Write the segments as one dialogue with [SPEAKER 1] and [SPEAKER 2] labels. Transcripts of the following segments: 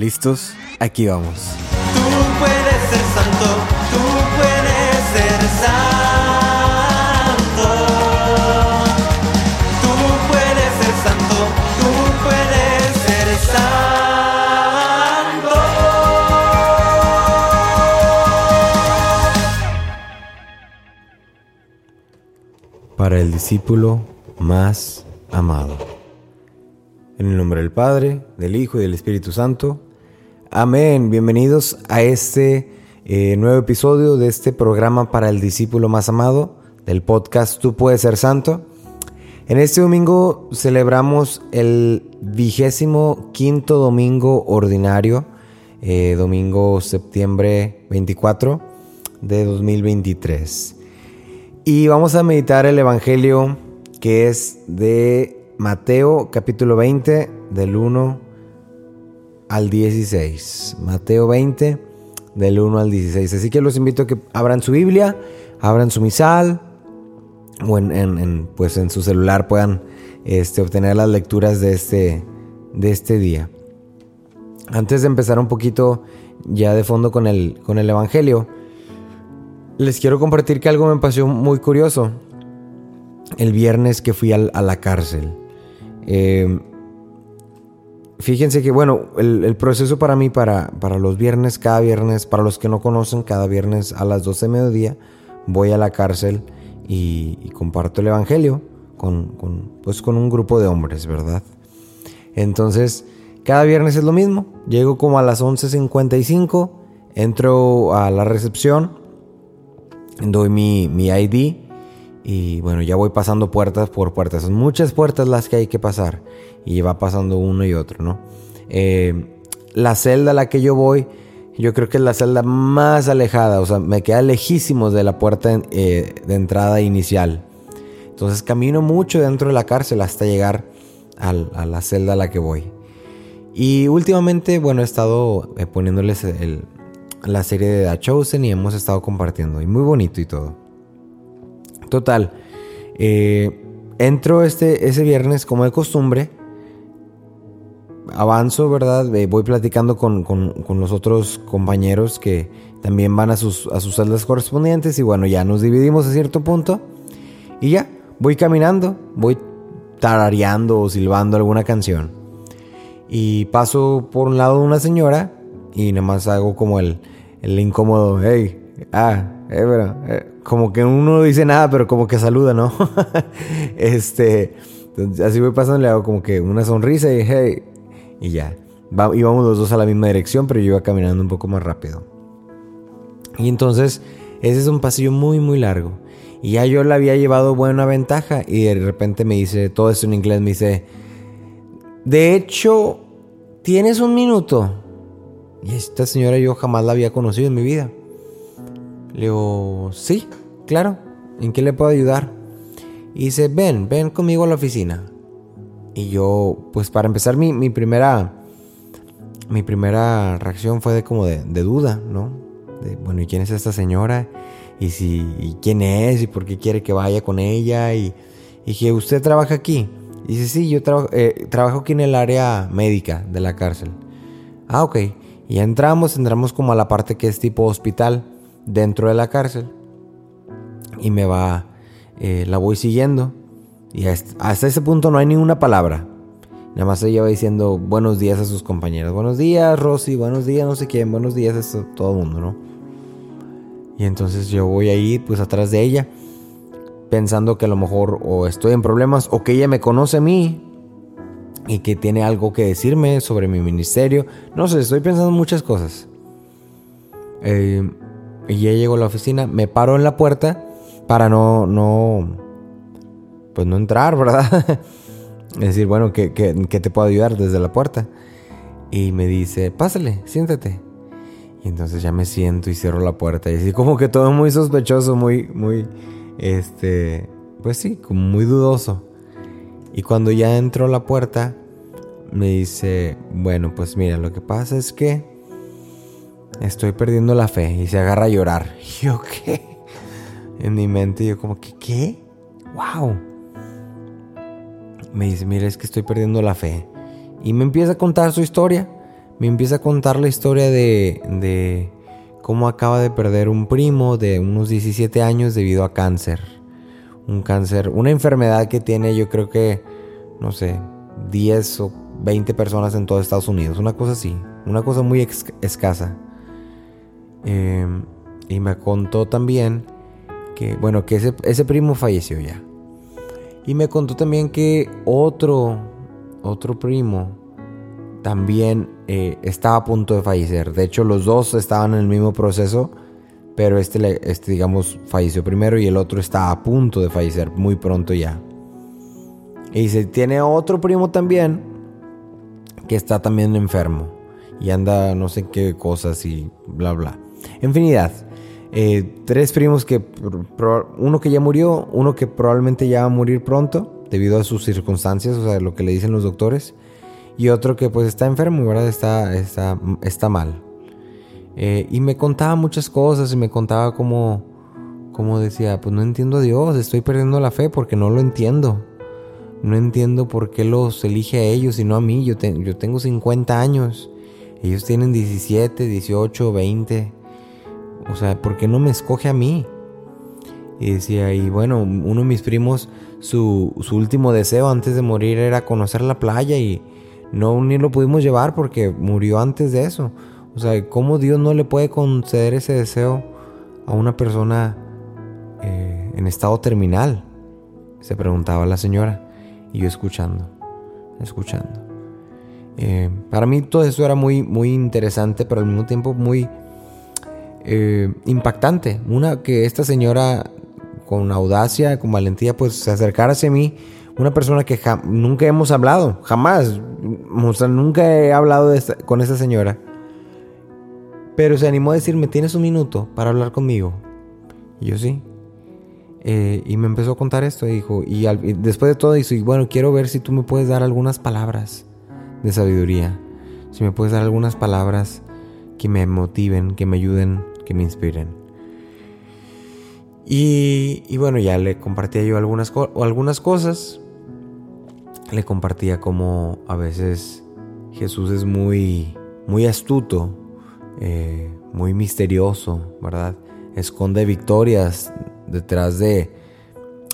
[SPEAKER 1] ¿Listos? Aquí vamos.
[SPEAKER 2] Tú puedes ser santo, tú puedes ser santo. Tú puedes ser santo, tú puedes ser santo.
[SPEAKER 1] Para el discípulo más amado. En el nombre del Padre, del Hijo y del Espíritu Santo. Amén. Bienvenidos a este eh, nuevo episodio de este programa para el discípulo más amado del podcast Tú puedes ser santo. En este domingo celebramos el vigésimo quinto domingo ordinario, eh, domingo septiembre 24 de 2023. Y vamos a meditar el Evangelio que es de Mateo capítulo 20 del 1 al 16. Mateo 20 del 1 al 16. Así que los invito a que abran su Biblia, abran su misal o en, pues en su celular puedan este, obtener las lecturas de este, de este día. Antes de empezar un poquito ya de fondo con el, con el Evangelio, les quiero compartir que algo me pasó muy curioso el viernes que fui a la cárcel. Eh, fíjense que, bueno, el, proceso para mí, para, para, los viernes, cada viernes, para los que no conocen, cada viernes a las 12 de mediodía, voy a la cárcel y, comparto el Evangelio con, pues con un grupo de hombres, ¿verdad? Entonces, cada viernes es lo mismo. Llego como a las 11.55, entro a la recepción, doy mi, mi ID y bueno, ya voy pasando puertas por puertas. Son muchas puertas las que hay que pasar. Y va pasando uno y otro, ¿no? Eh, la celda a la que yo voy, yo creo que es la celda más alejada. O sea, me queda lejísimos de la puerta eh, de entrada inicial. Entonces camino mucho dentro de la cárcel hasta llegar a la celda a la que voy. Y últimamente, bueno, he estado eh, poniéndoles la serie de The Chosen y hemos estado compartiendo. Y muy bonito y todo. Total. Eh, entro este, ese viernes como de costumbre. Avanzo, ¿verdad? Eh, voy platicando con, los otros compañeros que también van a sus, a sus celdas correspondientes. Y bueno, ya nos dividimos a cierto punto. Y ya, voy caminando, voy tarareando o silbando alguna canción. Y paso por un lado de una señora y nada más hago como el, el incómodo, hey, ah, eh, pero, eh, como que uno no dice nada, pero como que saluda, ¿no? este, así voy pasando, le hago como que una sonrisa y hey, y ya. íbamos los dos a la misma dirección, pero yo iba caminando un poco más rápido. Y entonces, ese es un pasillo muy, muy largo. Y ya yo le había llevado buena ventaja y de repente me dice, todo esto en inglés, me dice, de hecho, ¿tienes un minuto? Y esta señora yo jamás la había conocido en mi vida. Le digo, sí, claro, ¿en qué le puedo ayudar? Y dice, ven, ven conmigo a la oficina. Y yo, pues para empezar, mi, primera, mi primera reacción fue de como de, duda, ¿no? De, bueno, ¿y quién es esta señora? Y si, y quién es, y por qué quiere que vaya con ella. Y, dije, ¿usted trabaja aquí? Y dice, sí, yo trabajo, eh, trabajo aquí en el área médica de la cárcel. Ah, ok. Y entramos, entramos como a la parte que es tipo hospital dentro de la cárcel y me va, eh, la voy siguiendo y hasta ese punto no hay ninguna palabra. Nada más ella va diciendo buenos días a sus compañeros. Buenos días, Rosy. Buenos días, no sé quién. Buenos días a todo el mundo, ¿no? Y entonces yo voy ahí, pues atrás de ella, pensando que a lo mejor o estoy en problemas o que ella me conoce a mí y que tiene algo que decirme sobre mi ministerio. No sé, estoy pensando muchas cosas. Eh, y ya llego a la oficina, me paro en la puerta para no, no, pues no entrar, ¿verdad? es decir, bueno, ¿qué, te puedo ayudar desde la puerta? Y me dice, pásale, siéntate. Y entonces ya me siento y cierro la puerta. Y así como que todo muy sospechoso, muy, muy, este, pues sí, como muy dudoso. Y cuando ya entro a la puerta, me dice, bueno, pues mira, lo que pasa es que estoy perdiendo la fe y se agarra a llorar. Yo, ¿qué? En mi mente yo como que, ¿qué? ¡Wow! Me dice, mira, es que estoy perdiendo la fe. Y me empieza a contar su historia. me empieza a contar la historia de, de cómo acaba de perder un primo de unos 17 años debido a cáncer. Un cáncer, una enfermedad que tiene yo creo que, no sé, 10 o 20 personas en todo Estados Unidos. Una cosa así, una cosa muy escasa. Em, y me contó también que, bueno, que ese, ese primo falleció ya. Y me contó también que otro, otro primo también eh, estaba a punto de fallecer. De hecho, los dos estaban en el mismo proceso, pero este, este, digamos, falleció primero y el otro está a punto de fallecer muy pronto ya. Y se tiene otro primo también que está también enfermo y anda no sé qué cosas y bla bla. Infinidad. Eh, tres primos que, uno que ya murió, uno que probablemente ya va a morir pronto debido a sus circunstancias, o sea, lo que le dicen los doctores, y otro que pues está enfermo, ¿verdad? Está, está, está mal. Eh, y me contaba muchas cosas y me contaba como, como decía, pues no entiendo a Dios, estoy perdiendo la fe porque no lo entiendo. No entiendo por qué los elige a ellos y no a mí. Yo, yo tengo 50 años. Ellos tienen 17, 18, 20. O sea, ¿por qué no me escoge a mí? Y decía, y bueno, uno de mis primos, su, último deseo antes de morir era conocer la playa y no ni lo pudimos llevar porque murió antes de eso. O sea, ¿cómo Dios no le puede conceder ese deseo a una persona eh, en estado terminal? Se preguntaba la señora y yo escuchando, escuchando. Eh, para mí todo eso era muy, muy interesante, pero al mismo tiempo muy eh, impactante. Una que esta señora con audacia, con valentía, pues se acercara hacia mí, una persona que nunca hemos hablado, jamás, nunca he hablado con esta señora, pero se animó a decirme, ¿tienes un minuto para hablar conmigo? Y yo sí. Eh, y me empezó a contar esto, dijo, y, y después de todo dijo, bueno, quiero ver si tú me puedes dar algunas palabras de sabiduría, si me puedes dar algunas palabras que me motiven, que me ayuden que me inspiren. Y, bueno, ya le compartía yo algunas, algunas cosas. Le compartía como a veces Jesús es muy, muy astuto, eh, muy misterioso, ¿verdad? Esconde victorias detrás de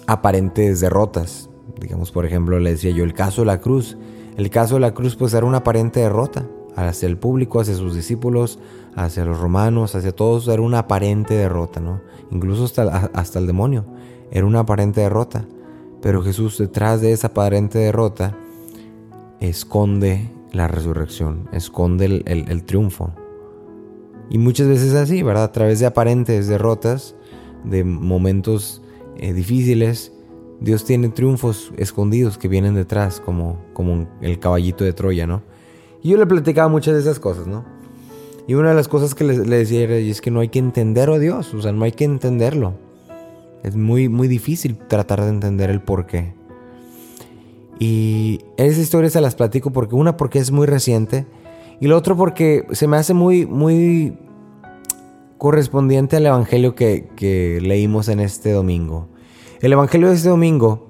[SPEAKER 1] aparentes derrotas. Digamos, por ejemplo, le decía yo el caso de la cruz. El caso de la cruz pues era una aparente derrota hacia el público, hacia sus discípulos, hacia los romanos, hacia todos, era una aparente derrota, ¿no? Incluso hasta, hasta el demonio, era una aparente derrota. Pero Jesús detrás de esa aparente derrota esconde la resurrección, esconde el, triunfo. Y muchas veces así, ¿verdad? A través de aparentes derrotas, de momentos eh, difíciles, Dios tiene triunfos escondidos que vienen detrás, como, como el caballito de Troya, ¿no? Y yo le platicaba muchas de esas cosas, ¿no? Y una de las cosas que le, decía era, es que no hay que entender a Dios, o sea, no hay que entenderlo. Es muy, muy difícil tratar de entender el por qué. Y esa historia se las platico porque una porque es muy reciente y lo otro porque se me hace muy, muy correspondiente al evangelio que, que leímos en este domingo. El evangelio de este domingo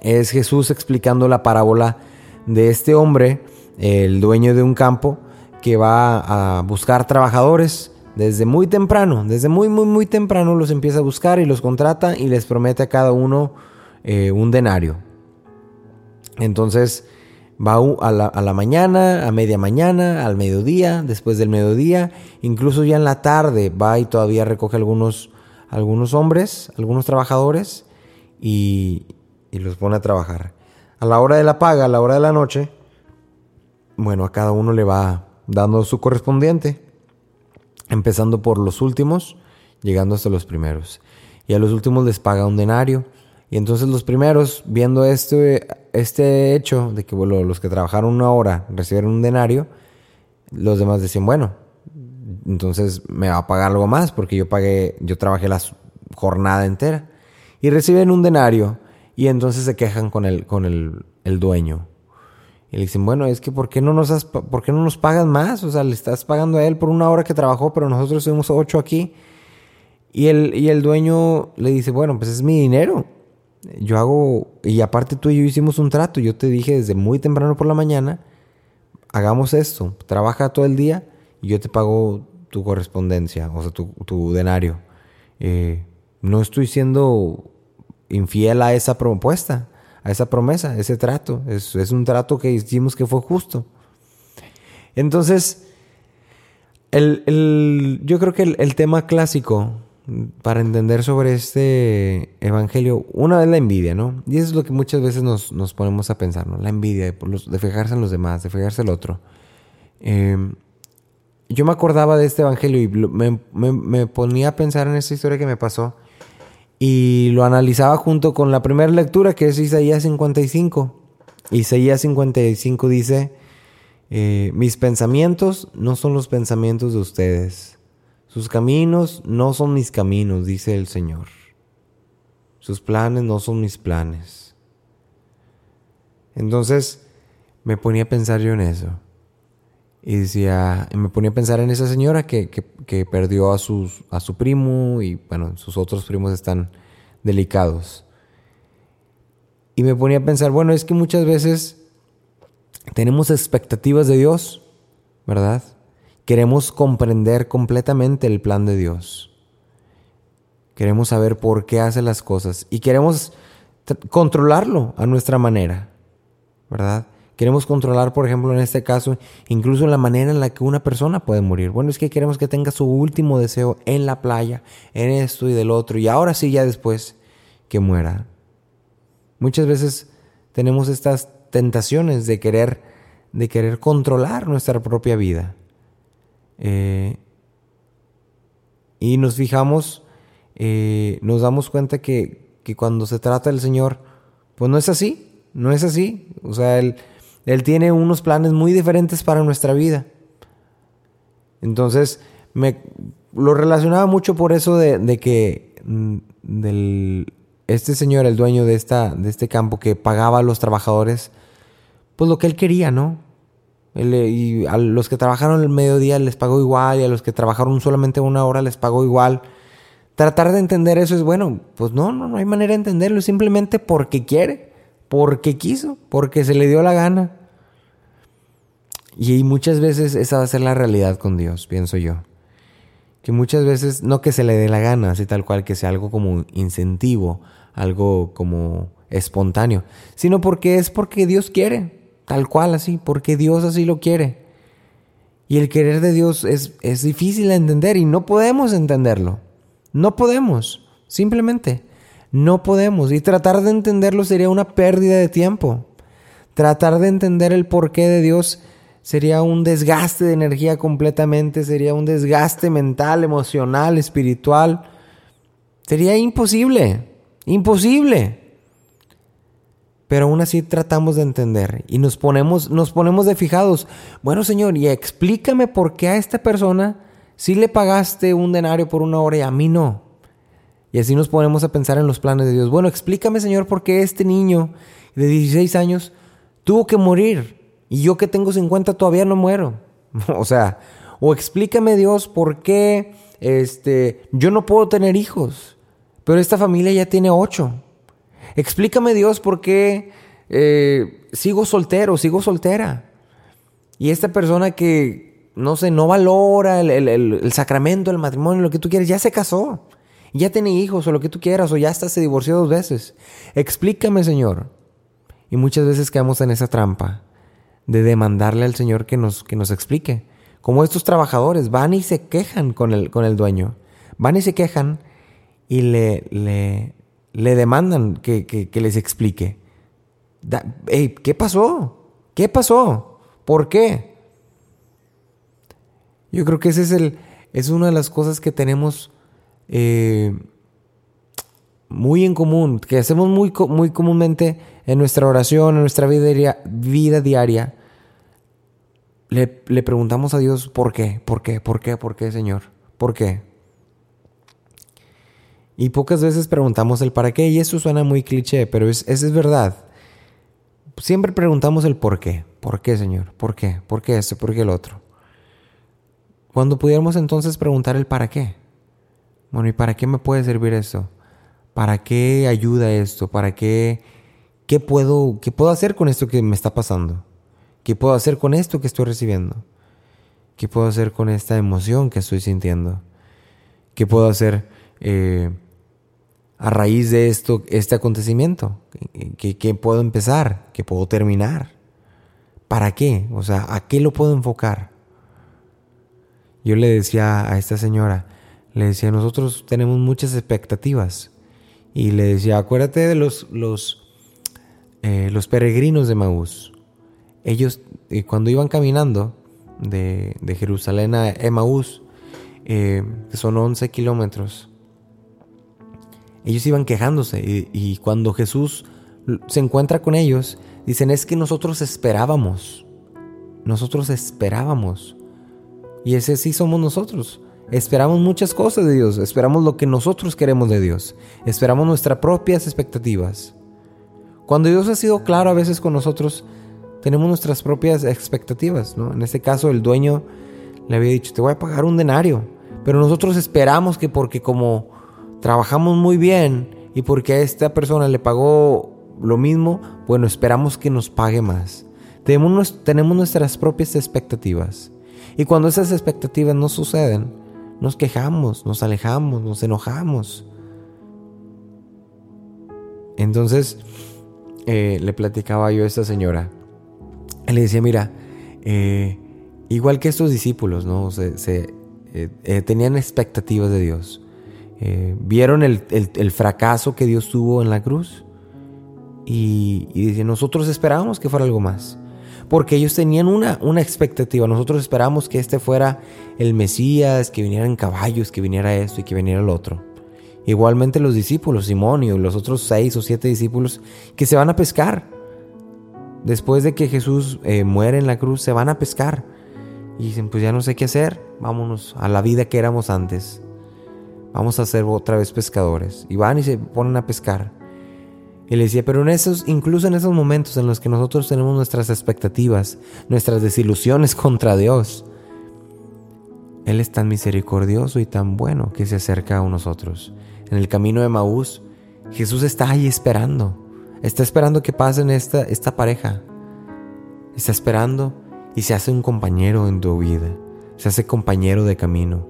[SPEAKER 1] es Jesús explicando la parábola de este hombre, el dueño de un campo, que va a buscar trabajadores desde muy temprano, desde muy, muy, muy temprano los empieza a buscar y los contrata y les promete a cada uno eh, un denario. Entonces va a la, mañana, a media mañana, al mediodía, después del mediodía, incluso ya en la tarde va y todavía recoge algunos, algunos hombres, algunos trabajadores y, y los pone a trabajar. A la hora de la paga, a la hora de la noche, bueno, a cada uno le va dando su correspondiente, empezando por los últimos, llegando hasta los primeros. Y a los últimos les paga un denario. Y entonces los primeros, viendo este, este hecho de que los que trabajaron una hora recibieron un denario, los demás decían, bueno, entonces me va a pagar algo más porque yo pagué, yo trabajé la jornada entera. Y reciben un denario y entonces se quejan con el, con el, el dueño. Y le dicen, bueno, es que ¿por qué no nos, has, ¿por qué no nos pagan más? O sea, le estás pagando a él por una hora que trabajó, pero nosotros somos ocho aquí. Y el, y el dueño le dice, bueno, pues es mi dinero. Yo hago, y aparte tú y yo hicimos un trato. Yo te dije desde muy temprano por la mañana, hagamos esto, trabaja todo el día y yo te pago tu correspondencia, o sea, tu, denario. Eh, no estoy siendo infiel a esa propuesta, a esa promesa, ese trato. Es, es un trato que hicimos que fue justo. Entonces, el, yo creo que el, tema clásico para entender sobre este evangelio, una es la envidia, ¿no? Y eso es lo que muchas veces nos, nos ponemos a pensar, ¿no? La envidia de, de, fijarse en los demás, de fijarse en el otro. Em, yo me acordaba de este evangelio y me, me, me, ponía a pensar en esta historia que me pasó y lo analizaba junto con la primera lectura que es Isaías 55. Isaías 55 dice, eh, mis pensamientos no son los pensamientos de ustedes. Sus caminos no son mis caminos, dice el Señor. Sus planes no son mis planes. Entonces me ponía a pensar yo en eso. Y decía, me ponía a pensar en esa señora que, que, perdió a, a su primo y bueno, sus otros primos están delicados. Y me ponía a pensar, bueno, es que muchas veces tenemos expectativas de Dios, ¿verdad? Queremos comprender completamente el plan de Dios. Queremos saber por qué hace las cosas y queremos controlarlo a nuestra manera, ¿verdad? Queremos controlar, por ejemplo, en este caso, incluso la manera en la que una persona puede morir. Bueno, es que queremos que tenga su último deseo en la playa, en esto y del otro, y ahora sí, ya después que muera. Muchas veces tenemos estas tentaciones de querer, de querer controlar nuestra propia vida. Eh, y nos fijamos, eh, nos damos cuenta que, que, cuando se trata del Señor, pues no es así, no es así. O sea, Él, él tiene unos planes muy diferentes para nuestra vida. Entonces, me lo relacionaba mucho por eso de, que mm, este señor, el dueño de, esta, de este campo que pagaba a los trabajadores, pues lo que él quería, ¿no? y a los que trabajaron el mediodía les pagó igual y a los que trabajaron solamente una hora les pagó igual. Tratar de entender eso es bueno, pues no, no, no hay manera de entenderlo, simplemente porque quiere, porque quiso, porque se le dio la gana. Y muchas veces esa va a ser la realidad con Dios, pienso yo. Que muchas veces, no que se le dé la gana, así tal cual, que sea algo como incentivo, algo como espontáneo, sino porque es porque Dios quiere tal cual así, porque Dios así lo quiere. Y el querer de Dios es, es difícil de entender y no podemos entenderlo. No podemos, simplemente. No podemos. Y tratar de entenderlo sería una pérdida de tiempo. Tratar de entender el porqué de Dios sería un desgaste de energía completamente, sería un desgaste mental, emocional, espiritual. Sería imposible, imposible pero aún así tratamos de entender y nos ponemos, nos ponemos de fijados. Bueno, Señor, y explícame por qué a esta persona sí le pagaste un denario por una hora y a mí no. Y así nos ponemos a pensar en los planes de Dios. Bueno, explícame, Señor, por qué este niño de 16 años tuvo que morir y yo que tengo 50 todavía no muero. o sea, o explícame, Dios, por qué este, yo no puedo tener hijos, pero esta familia ya tiene ocho. Explícame Dios por qué eh, sigo soltero, sigo soltera. Y esta persona que, no sé, no valora el, sacramento, el matrimonio, lo que tú quieres, ya se casó. Ya tiene hijos o lo que tú quieras, o ya hasta se divorció dos veces. Explícame, Señor. Y muchas veces quedamos en esa trampa de demandarle al Señor que nos, que nos explique. Como estos trabajadores van y se quejan con el, con el dueño. Van y se quejan y le, le, le demandan que, les explique. ¿Qué pasó? ¿Qué pasó? ¿Por qué? Yo creo que ese es el, es una de las cosas que tenemos eh, muy en común, que hacemos muy, muy comúnmente en nuestra oración, en nuestra vida, vida diaria. Le, le preguntamos a Dios, ¿por qué? ¿Por qué? ¿Por qué? ¿Por qué, Señor? ¿Por qué? Y pocas veces preguntamos el para qué, y eso suena muy cliché, pero es, es, verdad. Siempre preguntamos el por qué. ¿Por qué, Señor? ¿Por qué? ¿Por qué esto? ¿Por qué el otro? Cuando pudiéramos entonces preguntar el para qué. Bueno, ¿y para qué me puede servir esto? ¿Para qué ayuda esto? ¿Para qué? ¿Qué puedo, qué puedo hacer con esto que me está pasando? ¿Qué puedo hacer con esto que estoy recibiendo? ¿Qué puedo hacer con esta emoción que estoy sintiendo? ¿Qué puedo hacer eh, a raíz de esto, este acontecimiento? ¿Qué, ¿Qué, puedo empezar? ¿Qué puedo terminar? ¿Para qué? O sea, ¿a qué lo puedo enfocar? Yo le decía a esta señora, le decía, nosotros tenemos muchas expectativas. Y le decía, acuérdate de los, los, eh, los peregrinos de Maús. Ellos, eh, cuando iban caminando de, de Jerusalén a Emaús, eh, que son 11 kilómetros, ellos iban quejándose. Y, y cuando Jesús se encuentra con ellos, dicen, es que nosotros esperábamos. Nosotros esperábamos. Y ese sí somos nosotros. Esperamos muchas cosas de Dios, esperamos lo que nosotros queremos de Dios, esperamos nuestras propias expectativas. Cuando Dios ha sido claro a veces con nosotros, tenemos nuestras propias expectativas. ¿no? En este caso, el dueño le había dicho, te voy a pagar un denario, pero nosotros esperamos que porque como trabajamos muy bien y porque a esta persona le pagó lo mismo, bueno, esperamos que nos pague más. Tenemos, tenemos nuestras propias expectativas. Y cuando esas expectativas no suceden, nos quejamos, nos alejamos, nos enojamos. Entonces eh, le platicaba yo a esta señora. Le decía, mira, eh, igual que estos discípulos, ¿no? Se, eh, tenían expectativas de Dios. vieron el, fracaso que Dios tuvo en la cruz. Y, y nosotros esperábamos que fuera algo más porque ellos tenían una, una expectativa. Nosotros esperamos que este fuera el Mesías, que vinieran caballos, que viniera esto y que viniera el otro. Igualmente los discípulos, Simón y los otros seis o siete discípulos que se van a pescar. Después de que Jesús eh, muere en la cruz, se van a pescar. Y dicen, pues ya no sé qué hacer, vámonos a la vida que éramos antes. Vamos a ser otra vez pescadores. Y van y se ponen a pescar. Le decía, pero en esos, incluso en esos momentos en los que nosotros tenemos nuestras expectativas, nuestras desilusiones contra Dios, Él es tan misericordioso y tan bueno que se acerca a nosotros. En el camino de Maús, Jesús está ahí esperando. Está esperando que pasen esta, esta pareja. Está esperando y se hace un compañero en tu vida. Se hace compañero de camino.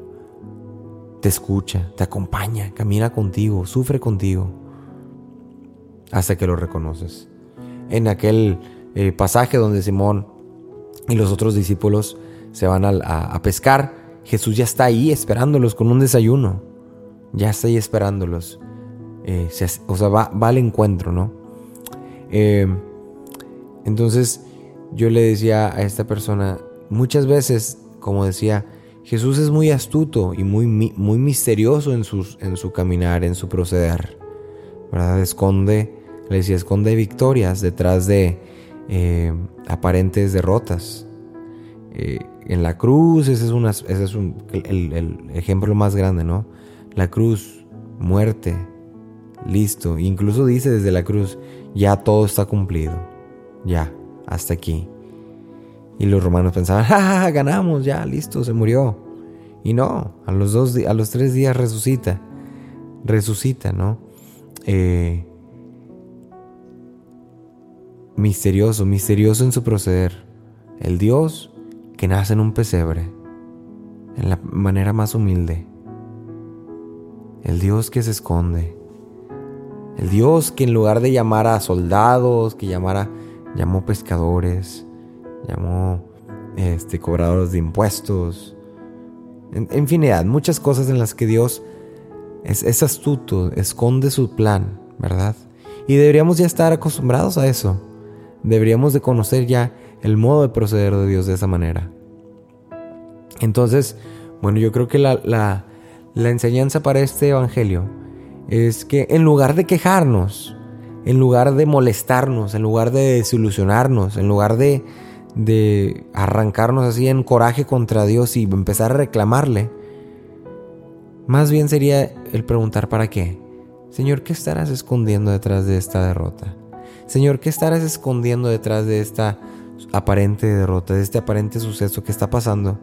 [SPEAKER 1] Te escucha, te acompaña, camina contigo, sufre contigo hasta que lo reconoces. En aquel eh, pasaje donde Simón y los otros discípulos se van a, pescar, Jesús ya está ahí esperándolos con un desayuno. Ya está ahí esperándolos. Eh, o sea, va, al encuentro, ¿no? Eh, entonces yo le decía a esta persona, muchas veces, como decía, Jesús es muy astuto y muy, muy misterioso en, sus, en su caminar, en su proceder. ¿Verdad? Esconde le decía, esconde victorias detrás de eh, aparentes derrotas. Eh, en la cruz, ese es, ese es el, el, ejemplo más grande, ¿no? La cruz, muerte, listo. Incluso dice desde la cruz, ya todo está cumplido. Ya, hasta aquí. Y los romanos pensaban, ¡ja, ganamos! Ya, listo, se murió. Y no, a los, dos, a los tres días resucita. Resucita, ¿no? Eh, misterioso, misterioso en su proceder. El Dios que nace en un pesebre, en la manera más humilde. El Dios que se esconde. El Dios que en lugar de llamar a soldados, que llamara, llamó pescadores, llamó este, cobradores de impuestos. En, infinidad, muchas cosas en las que Dios es astuto, esconde su plan, ¿verdad? Y deberíamos ya estar acostumbrados a eso deberíamos de conocer ya el modo de proceder de Dios de esa manera. Entonces, bueno, yo creo que la, la, enseñanza para este Evangelio es que en lugar de quejarnos, en lugar de molestarnos, en lugar de desilusionarnos, en lugar de, de arrancarnos así en coraje contra Dios y empezar a reclamarle, más bien sería el preguntar para qué. Señor, ¿qué estarás escondiendo detrás de esta derrota? Señor, ¿qué estarás escondiendo detrás de esta aparente derrota, de este aparente suceso que está pasando?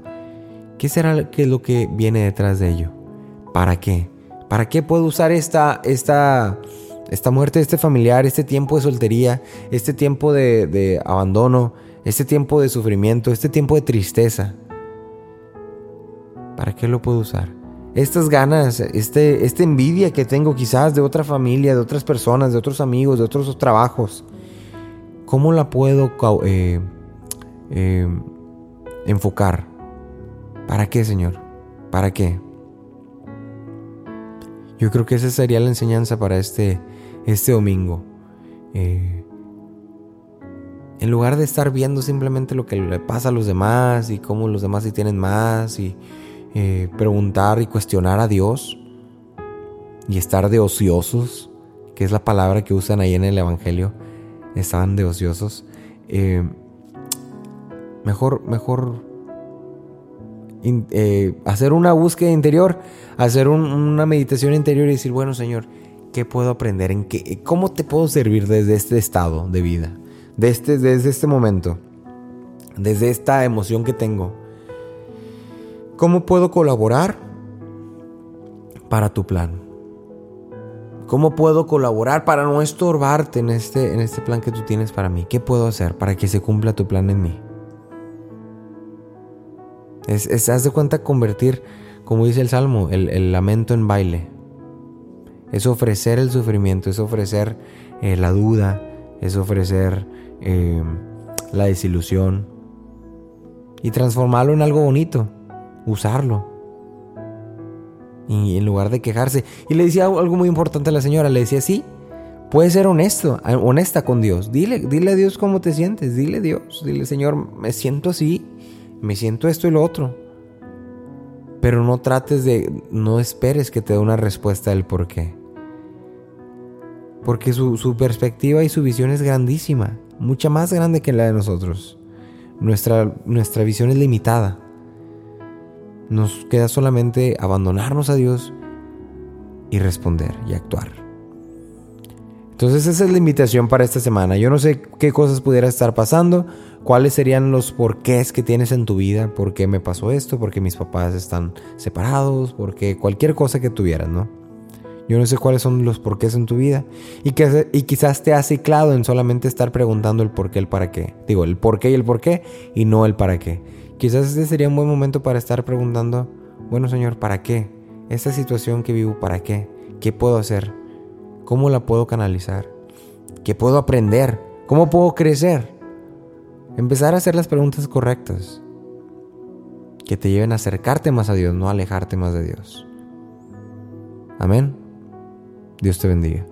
[SPEAKER 1] ¿Qué será qué es lo que viene detrás de ello? ¿Para qué? ¿Para qué puedo usar esta, esta, esta muerte de este familiar, este tiempo de soltería, este tiempo de, abandono, este tiempo de sufrimiento, este tiempo de tristeza, ¿para qué lo puedo usar? Estas ganas, este, esta envidia que tengo quizás de otra familia, de otras personas, de otros amigos, de otros trabajos, ¿cómo la puedo eh, eh, enfocar? ¿Para qué, Señor? ¿Para qué? Yo creo que esa sería la enseñanza para este, este domingo. Eh, en lugar de estar viendo simplemente lo que le pasa a los demás y cómo los demás sí tienen más y eh, preguntar y cuestionar a Dios y estar de ociosos, que es la palabra que usan ahí en el Evangelio, estaban de ociosos. Eh, mejor, mejor eh, hacer una búsqueda interior, hacer una meditación interior y decir, bueno Señor, ¿qué puedo aprender? ¿En qué, ¿Cómo te puedo servir desde este estado de vida? Este, desde este momento, desde esta emoción que tengo. ¿Cómo puedo colaborar para tu plan? ¿Cómo puedo colaborar para no estorbarte en este, en este plan que tú tienes para mí? ¿Qué puedo hacer para que se cumpla tu plan en mí? Es, haz de cuenta convertir, como dice el Salmo, el, lamento en baile. Es ofrecer el sufrimiento, es ofrecer eh, la duda, es ofrecer eh, la desilusión y transformarlo en algo bonito, usarlo. Y en lugar de quejarse. Y le decía algo muy importante a la señora, le decía, sí, puedes ser honesto, honesta con Dios. Dile, dile a Dios cómo te sientes, dile Dios, dile, Señor, me siento así, me siento esto y lo otro. Pero no trates de, no esperes que te dé una respuesta del por qué. Porque su, su perspectiva y su visión es grandísima mucha más grande que la de nosotros. Nuestra, nuestra visión es limitada. Nos queda solamente abandonarnos a Dios y responder y actuar. Entonces esa es la invitación para esta semana. Yo no sé qué cosas pudiera estar pasando, cuáles serían los porqués que tienes en tu vida, por qué me pasó esto, por qué mis papás están separados, por qué cualquier cosa que tuvieras, ¿no? Yo no sé cuáles son los porqués en tu vida. Y, que, y quizás te has ciclado en solamente estar preguntando el por qué, el para qué. Digo, el por qué y el por qué y no el para qué. Quizás este sería un buen momento para estar preguntando, bueno Señor, ¿para qué? Esta situación que vivo, ¿para qué? ¿Qué puedo hacer? ¿Cómo la puedo canalizar? ¿Qué puedo aprender? ¿Cómo puedo crecer? Empezar a hacer las preguntas correctas que te lleven a acercarte más a Dios, no a alejarte más de Dios. Amén. Dios te bendiga.